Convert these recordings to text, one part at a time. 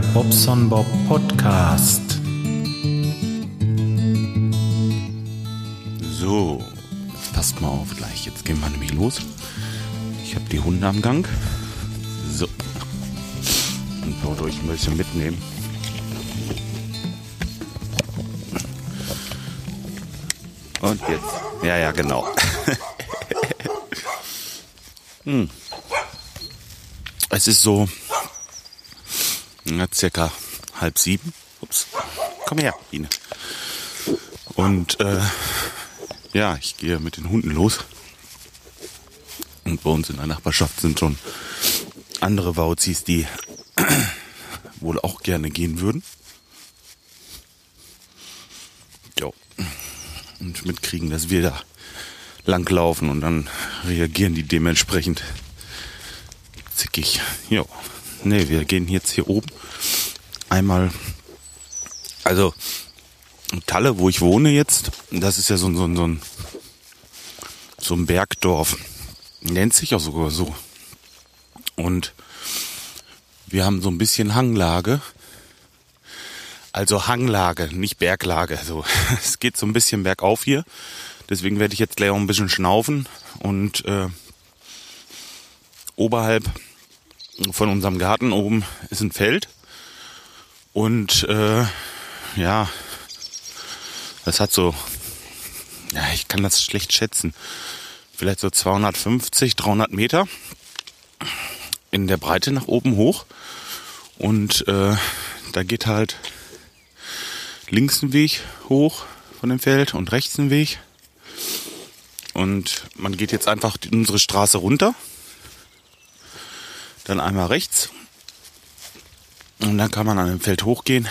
Bobson Bob Podcast. So, passt mal auf gleich. Jetzt gehen wir nämlich los. Ich habe die Hunde am Gang. So. Und wollte euch ein bisschen mitnehmen. Und jetzt. Ja, ja, genau. hm. Es ist so ja, circa halb sieben. Ups. Komm her, Biene. Und äh, ja, ich gehe mit den Hunden los. Und bei uns in der Nachbarschaft sind schon andere Wauzis, die wohl auch gerne gehen würden. Jo. Und mitkriegen, dass wir da langlaufen und dann reagieren die dementsprechend zickig. Jo. Nee, wir gehen jetzt hier oben einmal, also Talle, wo ich wohne jetzt, das ist ja so, so, so, ein, so ein Bergdorf. Nennt sich auch sogar so. Und wir haben so ein bisschen Hanglage. Also Hanglage, nicht Berglage. Also es geht so ein bisschen bergauf hier. Deswegen werde ich jetzt gleich auch ein bisschen schnaufen. Und äh, oberhalb von unserem Garten oben ist ein Feld. Und äh, ja, das hat so, ja, ich kann das schlecht schätzen, vielleicht so 250, 300 Meter in der Breite nach oben hoch. Und äh, da geht halt links ein Weg hoch von dem Feld und rechts ein Weg. Und man geht jetzt einfach unsere Straße runter. Dann einmal rechts. Und dann kann man an dem Feld hochgehen.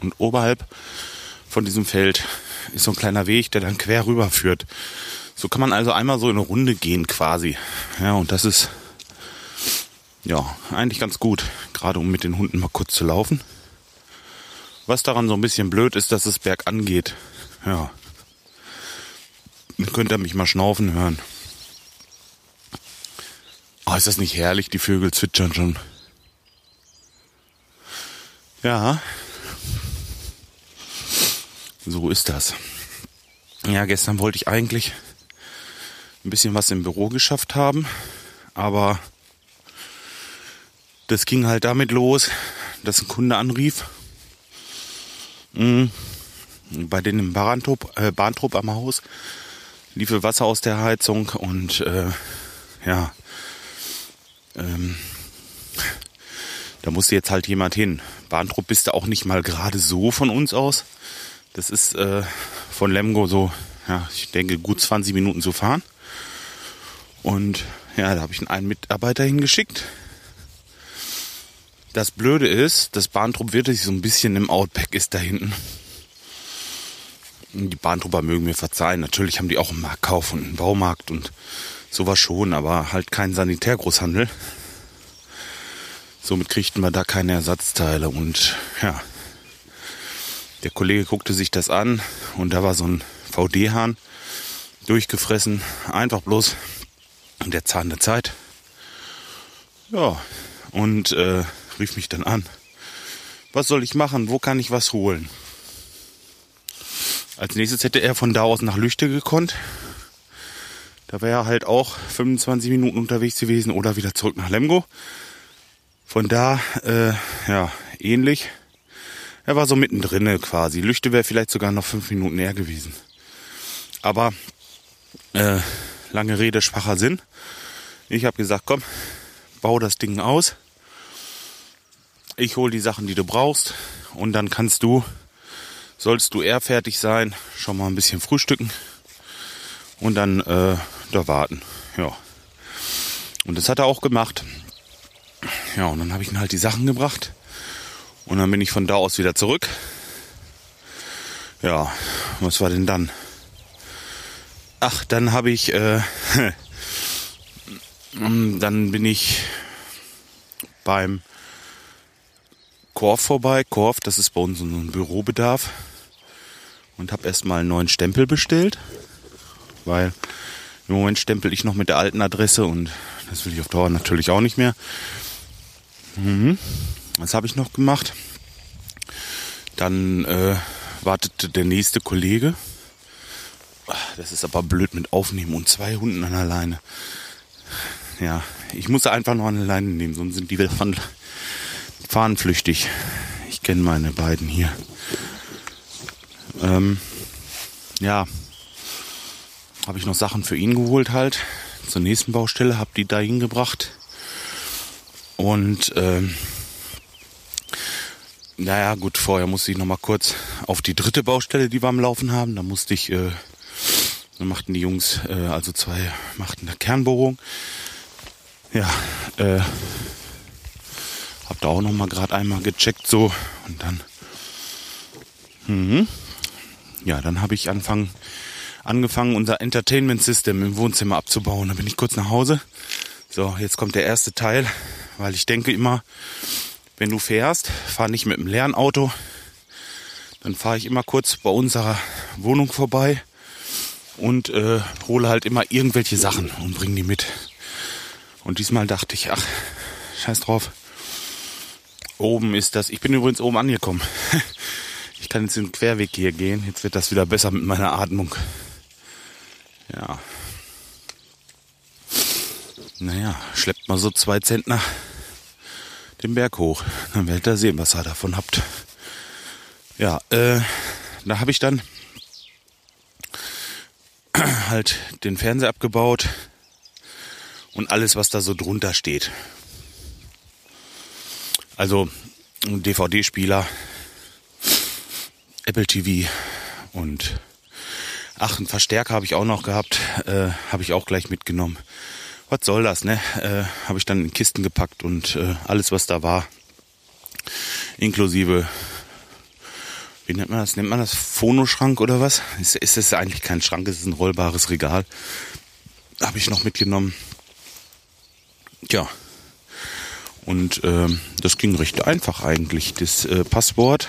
Und oberhalb von diesem Feld ist so ein kleiner Weg, der dann quer rüber führt. So kann man also einmal so in eine Runde gehen quasi. Ja, und das ist ja eigentlich ganz gut, gerade um mit den Hunden mal kurz zu laufen. Was daran so ein bisschen blöd ist, dass es bergan geht. Ja. Dann könnt ihr mich mal schnaufen hören. Oh, ist das nicht herrlich? Die Vögel zwitschern schon. Ja. So ist das. Ja, gestern wollte ich eigentlich ein bisschen was im Büro geschafft haben, aber das ging halt damit los, dass ein Kunde anrief. Mhm. Bei denen im Bahntrupp, äh, Bahntrupp am Haus lief Wasser aus der Heizung und äh, ja, ähm, da musste jetzt halt jemand hin. Bahntrupp bist du auch nicht mal gerade so von uns aus. Das ist äh, von Lemgo so, ja, ich denke, gut 20 Minuten zu fahren. Und ja, da habe ich einen Mitarbeiter hingeschickt. Das Blöde ist, das Bahntrupp wirklich so ein bisschen im Outback ist da hinten. Die Bahntrupper mögen mir verzeihen. Natürlich haben die auch einen Marktkauf und einen Baumarkt und sowas schon, aber halt keinen Sanitärgroßhandel. Somit kriegten wir da keine Ersatzteile und ja, der Kollege guckte sich das an und da war so ein VD-Hahn durchgefressen. Einfach bloß der Zahn der Zeit. Ja, und äh, rief mich dann an. Was soll ich machen? Wo kann ich was holen? Als nächstes hätte er von da aus nach Lüchte gekonnt. Da wäre er halt auch 25 Minuten unterwegs gewesen oder wieder zurück nach Lemgo. Von da, äh, ja, ähnlich. Er war so mittendrin quasi. Lüchte wäre vielleicht sogar noch fünf Minuten näher gewesen. Aber äh, lange Rede, schwacher Sinn. Ich habe gesagt, komm, bau das Ding aus. Ich hole die Sachen, die du brauchst. Und dann kannst du, sollst du eher fertig sein, schon mal ein bisschen frühstücken. Und dann äh, da warten. Ja. Und das hat er auch gemacht. Ja, und dann habe ich ihm halt die Sachen gebracht. Und dann bin ich von da aus wieder zurück. Ja, was war denn dann? Ach, dann habe ich, äh, dann bin ich beim Korf vorbei. Korf, das ist bei uns ein Bürobedarf. Und habe erstmal einen neuen Stempel bestellt. Weil im Moment stempel ich noch mit der alten Adresse und das will ich auf Dauer natürlich auch nicht mehr. Mhm. Was habe ich noch gemacht? Dann äh, wartete der nächste Kollege. Das ist aber blöd mit Aufnehmen und zwei Hunden an der Leine. Ja, ich muss einfach noch eine Leine nehmen, sonst sind die von fahnenflüchtig. Ich kenne meine beiden hier. Ähm, ja, habe ich noch Sachen für ihn geholt halt. Zur nächsten Baustelle, habe die da hingebracht. Und ähm, naja, gut, vorher musste ich noch mal kurz auf die dritte Baustelle, die wir am Laufen haben. Da musste ich, äh, da machten die Jungs, äh, also zwei machten eine Kernbohrung. Ja, äh, hab da auch noch mal gerade einmal gecheckt so und dann, mhm. ja, dann habe ich anfangen, angefangen, unser Entertainment System im Wohnzimmer abzubauen. Da bin ich kurz nach Hause. So, jetzt kommt der erste Teil, weil ich denke immer, wenn du fährst, fahr nicht mit dem leeren Auto. Dann fahre ich immer kurz bei unserer Wohnung vorbei und äh, hole halt immer irgendwelche Sachen und bringe die mit. Und diesmal dachte ich, ach, scheiß drauf. Oben ist das. Ich bin übrigens oben angekommen. Ich kann jetzt den Querweg hier gehen. Jetzt wird das wieder besser mit meiner Atmung. Ja. Naja, schleppt mal so zwei Zentner den Berg hoch. Dann werdet ihr sehen, was ihr davon habt. Ja, äh, da habe ich dann halt den Fernseher abgebaut und alles, was da so drunter steht. Also DVD-Spieler, Apple TV und ach, einen Verstärker habe ich auch noch gehabt, äh, habe ich auch gleich mitgenommen was soll das, ne? Äh, Habe ich dann in Kisten gepackt und äh, alles, was da war, inklusive, wie nennt man das? Nennt man das Phonoschrank oder was? Ist, ist es eigentlich kein Schrank, es ist ein rollbares Regal. Habe ich noch mitgenommen. Tja. Und äh, das ging recht einfach eigentlich. Das äh, Passwort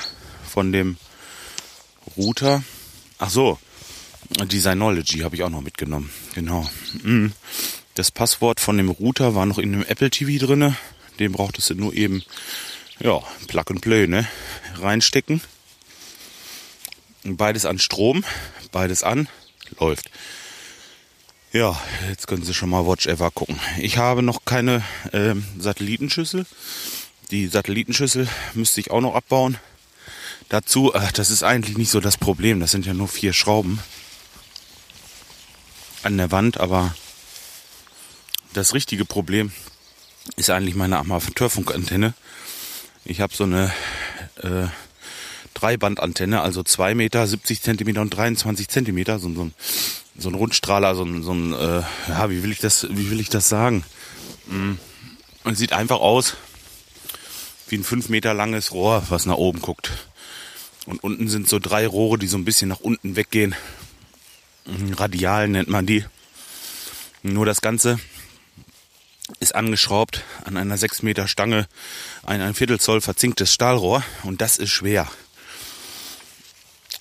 von dem Router. Ach so, Designology habe ich auch noch mitgenommen. Genau. Mhm. Das Passwort von dem Router war noch in dem Apple TV drinne. Den brauchtest du nur eben, ja, Plug and Play, ne? Reinstecken. Beides an Strom, beides an, läuft. Ja, jetzt können Sie schon mal Watch Ever gucken. Ich habe noch keine äh, Satellitenschüssel. Die Satellitenschüssel müsste ich auch noch abbauen. Dazu, äh, das ist eigentlich nicht so das Problem. Das sind ja nur vier Schrauben an der Wand, aber das richtige Problem ist eigentlich meine Amateurfunkantenne. Ich habe so eine äh, Dreibandantenne, also 2 Meter, 70 Zentimeter und 23 Zentimeter, so, so, so ein Rundstrahler, so ein, so ein äh, ja, wie will ich das, wie will ich das sagen? Mm. Und sieht einfach aus wie ein 5 Meter langes Rohr, was nach oben guckt. Und unten sind so drei Rohre, die so ein bisschen nach unten weggehen. Radial nennt man die. Nur das Ganze ist angeschraubt an einer 6 Meter Stange ein ein Viertel Zoll verzinktes Stahlrohr und das ist schwer.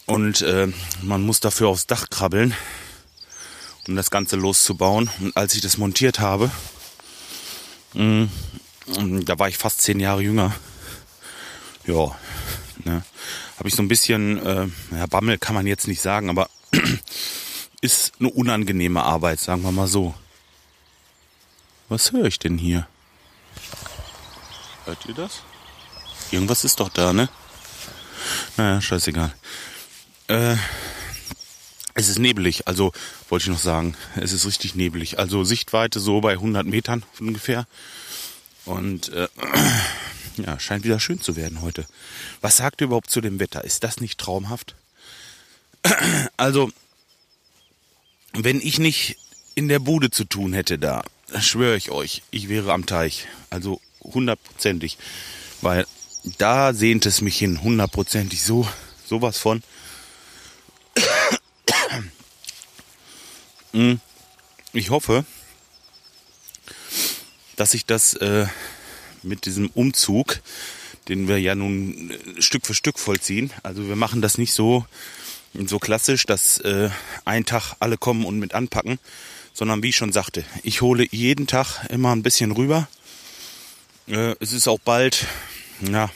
Und äh, man muss dafür aufs Dach krabbeln, um das Ganze loszubauen. Und als ich das montiert habe, mh, mm, da war ich fast zehn Jahre jünger. Ja, ne, habe ich so ein bisschen, äh, ja, Bammel kann man jetzt nicht sagen, aber ist eine unangenehme Arbeit, sagen wir mal so. Was höre ich denn hier? Hört ihr das? Irgendwas ist doch da, ne? Naja, scheißegal. Äh, es ist nebelig, also wollte ich noch sagen, es ist richtig nebelig. Also Sichtweite so bei 100 Metern ungefähr. Und äh, ja, scheint wieder schön zu werden heute. Was sagt ihr überhaupt zu dem Wetter? Ist das nicht traumhaft? Also, wenn ich nicht in der Bude zu tun hätte da, schwöre ich euch, ich wäre am Teich. Also hundertprozentig. Weil da sehnt es mich hin, hundertprozentig. So, sowas von. Hm. Ich hoffe, dass ich das äh, mit diesem Umzug, den wir ja nun äh, Stück für Stück vollziehen, also wir machen das nicht so, so klassisch, dass äh, ein Tag alle kommen und mit anpacken, sondern wie ich schon sagte, ich hole jeden Tag immer ein bisschen rüber. Äh, es ist auch bald, ja,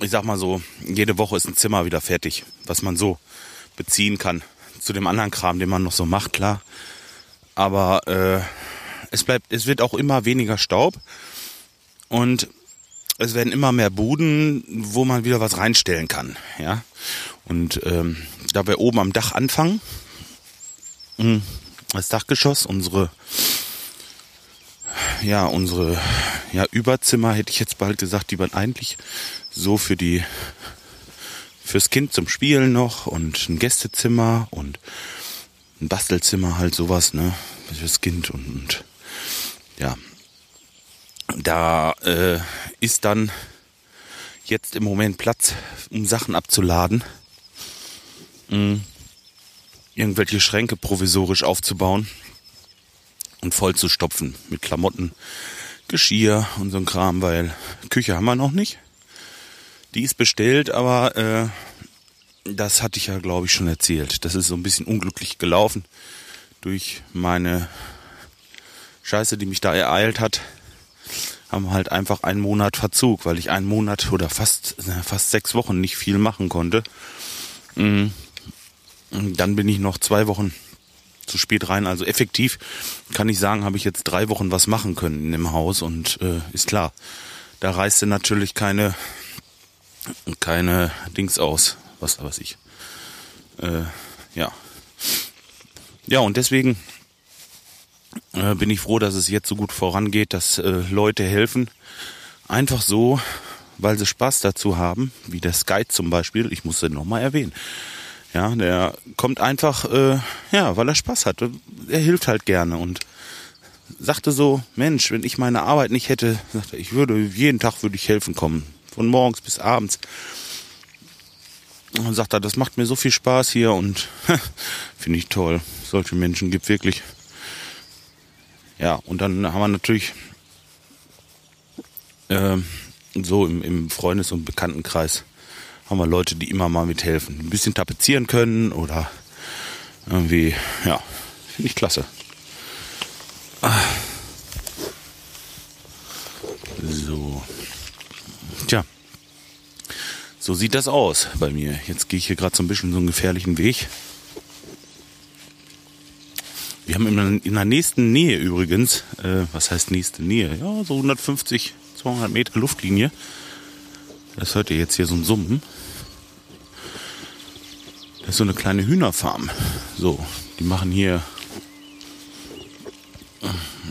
ich sag mal so, jede Woche ist ein Zimmer wieder fertig, was man so beziehen kann. Zu dem anderen Kram, den man noch so macht, klar. Aber äh, es bleibt, es wird auch immer weniger Staub und es werden immer mehr Buden, wo man wieder was reinstellen kann, ja. Und ähm, da wir oben am Dach anfangen, mh, das Dachgeschoss, unsere ja, unsere ja, Überzimmer, hätte ich jetzt bald gesagt, die waren eigentlich so für die fürs Kind zum Spielen noch und ein Gästezimmer und ein Bastelzimmer halt sowas, ne, fürs Kind und, und ja, da äh, ist dann jetzt im Moment Platz, um Sachen abzuladen, mhm. irgendwelche Schränke provisorisch aufzubauen und voll zu stopfen mit Klamotten, Geschirr und so ein Kram, weil Küche haben wir noch nicht. Die ist bestellt, aber äh, das hatte ich ja, glaube ich, schon erzählt. Das ist so ein bisschen unglücklich gelaufen durch meine Scheiße, die mich da ereilt hat. Haben halt einfach einen Monat Verzug, weil ich einen Monat oder fast, fast sechs Wochen nicht viel machen konnte. Mm. Und dann bin ich noch zwei Wochen zu spät rein. Also effektiv kann ich sagen, habe ich jetzt drei Wochen was machen können in dem Haus und äh, ist klar, da reißt natürlich keine keine Dings aus, was weiß ich. Äh, ja. Ja, und deswegen äh, bin ich froh, dass es jetzt so gut vorangeht, dass äh, Leute helfen. Einfach so, weil sie Spaß dazu haben, wie der Sky zum Beispiel, ich muss den nochmal erwähnen. Ja, der kommt einfach, äh, ja, weil er Spaß hat. Er hilft halt gerne und sagte so, Mensch, wenn ich meine Arbeit nicht hätte, sagte ich würde jeden Tag würde ich helfen kommen, von morgens bis abends. Und sagt er, das macht mir so viel Spaß hier und finde ich toll. Solche Menschen gibt wirklich. Ja, und dann haben wir natürlich äh, so im, im Freundes- und Bekanntenkreis haben wir Leute, die immer mal mithelfen. Ein bisschen tapezieren können oder irgendwie, ja, finde ich klasse. So. Tja. So sieht das aus bei mir. Jetzt gehe ich hier gerade so ein bisschen so einen gefährlichen Weg. Wir haben in, der nächsten Nähe übrigens, äh, was heißt nächste Nähe? Ja, so 150, 200 Meter Luftlinie. Das hört ihr jetzt hier so ein Summen. Das ist so eine kleine Hühnerfarm. So, die machen hier,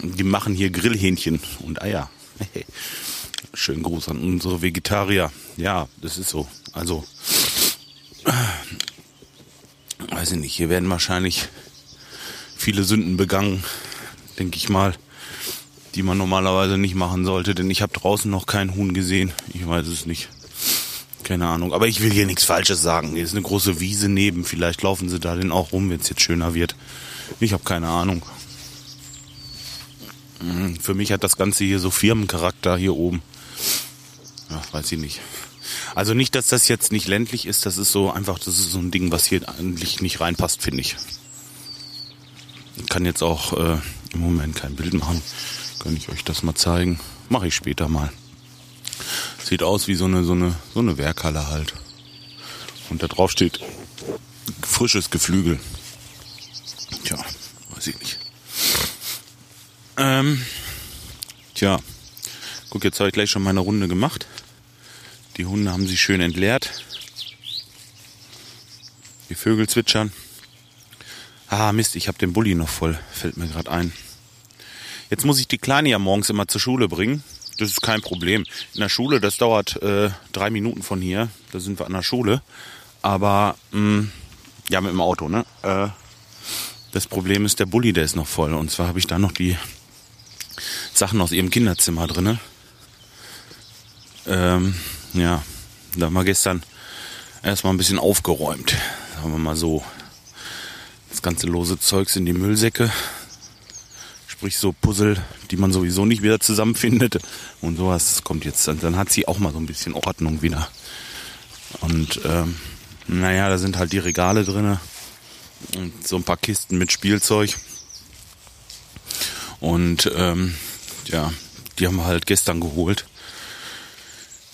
die machen hier Grillhähnchen und Eier. Schönen Gruß an unsere Vegetarier. Ja, das ist so. Also, weiß ich nicht, hier werden wahrscheinlich viele Sünden begangen, denke ich mal, die man normalerweise nicht machen sollte, denn ich habe draußen noch keinen Huhn gesehen. Ich weiß es nicht. Keine Ahnung. Aber ich will hier nichts Falsches sagen. Hier ist eine große Wiese neben. Vielleicht laufen sie da denn auch rum, wenn es jetzt schöner wird. Ich habe keine Ahnung. Hm, für mich hat das Ganze hier so Firmencharakter hier oben. Ja, weiß ich nicht. Also nicht, dass das jetzt nicht ländlich ist. Das ist so einfach, das ist so ein Ding, was hier eigentlich nicht reinpasst, finde ich. Ich kann jetzt auch äh, im Moment kein Bild machen. Kann ich euch das mal zeigen? Mache ich später mal. Sieht aus wie so eine, so eine, so eine Werkhalle halt. Und da drauf steht frisches Geflügel. Tja, weiß ich nicht. Ähm, tja, guck, jetzt habe ich gleich schon meine Runde gemacht. Die Hunde haben sich schön entleert. Die Vögel zwitschern. Ah, Mist, ich habe den Bulli noch voll, fällt mir gerade ein. Jetzt muss ich die Kleine ja morgens immer zur Schule bringen. Das ist kein Problem. In der Schule, das dauert äh, drei Minuten von hier. Da sind wir an der Schule. Aber mh, ja, mit dem Auto, ne? Äh, das Problem ist, der Bulli, der ist noch voll. Und zwar habe ich da noch die Sachen aus ihrem Kinderzimmer drinne. Ähm, ja, da haben wir gestern erstmal ein bisschen aufgeräumt. Sagen wir mal so. Das ganze lose Zeugs in die Müllsäcke sprich so Puzzle, die man sowieso nicht wieder zusammenfindet. Und sowas kommt jetzt. Und dann hat sie auch mal so ein bisschen Ordnung wieder. Und ähm, naja, da sind halt die Regale drin und so ein paar Kisten mit Spielzeug. Und ähm, ja, die haben wir halt gestern geholt.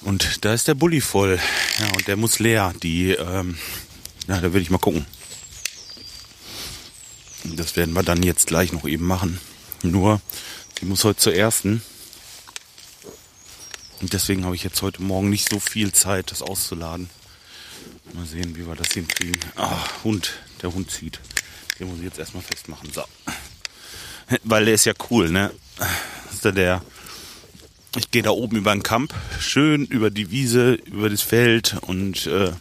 Und da ist der Bulli voll. Ja, und der muss leer. Die, ähm, ja, da würde ich mal gucken. Das werden wir dann jetzt gleich noch eben machen. Nur, die muss heute zur ersten. Und deswegen habe ich jetzt heute Morgen nicht so viel Zeit, das auszuladen. Mal sehen, wie wir das hinkriegen. Ah, Hund. Der Hund zieht. Den muss ich jetzt erstmal festmachen. So. Weil der ist ja cool, ne? Das ist ja der. Ich gehe da oben über den Kamp, schön über die Wiese, über das Feld und äh,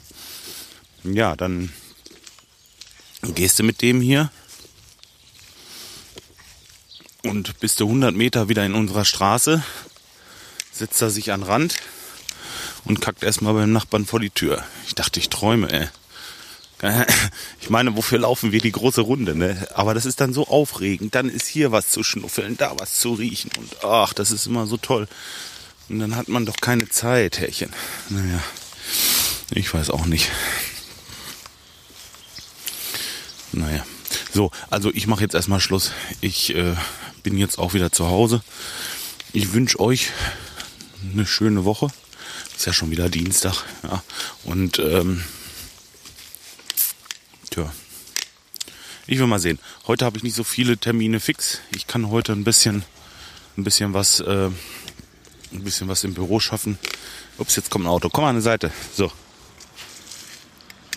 ja, dann gehst du mit dem hier und bist du 100 Meter wieder in unserer Straße, setzt er sich an den Rand und kackt erstmal beim Nachbarn vor die Tür. Ich dachte, ich träume, ey. Ich meine, wofür laufen wir die große Runde, ne? Aber das ist dann so aufregend. Dann ist hier was zu schnuffeln, da was zu riechen und ach, das ist immer so toll. Und dann hat man doch keine Zeit, Herrchen. Naja, ich weiß auch nicht. Naja. So, also ich mache jetzt erstmal Schluss. Ich äh, bin jetzt auch wieder zu Hause. Ich wünsche euch eine schöne Woche. Ist ja schon wieder Dienstag. Ja. Und ähm, tja. Ich will mal sehen. Heute habe ich nicht so viele Termine fix. Ich kann heute ein bisschen, ein bisschen was, äh, ein bisschen was im Büro schaffen. Ups, jetzt kommt ein Auto. Komm an die Seite. So.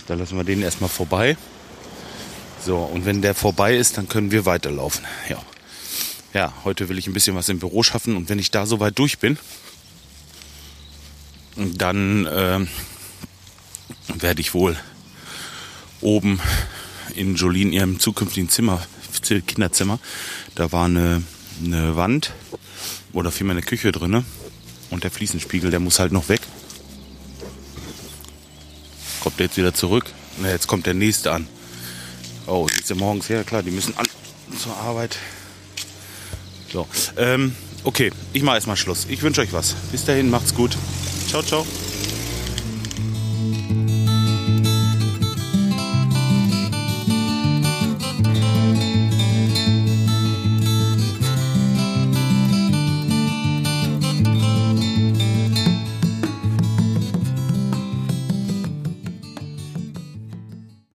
Da lassen wir den erstmal vorbei. So, und wenn der vorbei ist, dann können wir weiterlaufen. Ja. Ja, heute will ich ein bisschen was im Büro schaffen und wenn ich da soweit durch bin, dann äh, werde ich wohl oben in Jolien ihrem zukünftigen Zimmer, Kinderzimmer, da war eine, eine Wand oder vielmehr eine Küche drinne und der Fliesenspiegel, der muss halt noch weg. Kommt der jetzt wieder zurück? Na, jetzt kommt der nächste an. Oh, siehst du morgens her, klar, die müssen an zur Arbeit. So, ähm, okay, ich mache erstmal Schluss. Ich wünsche euch was. Bis dahin, macht's gut. Ciao, ciao.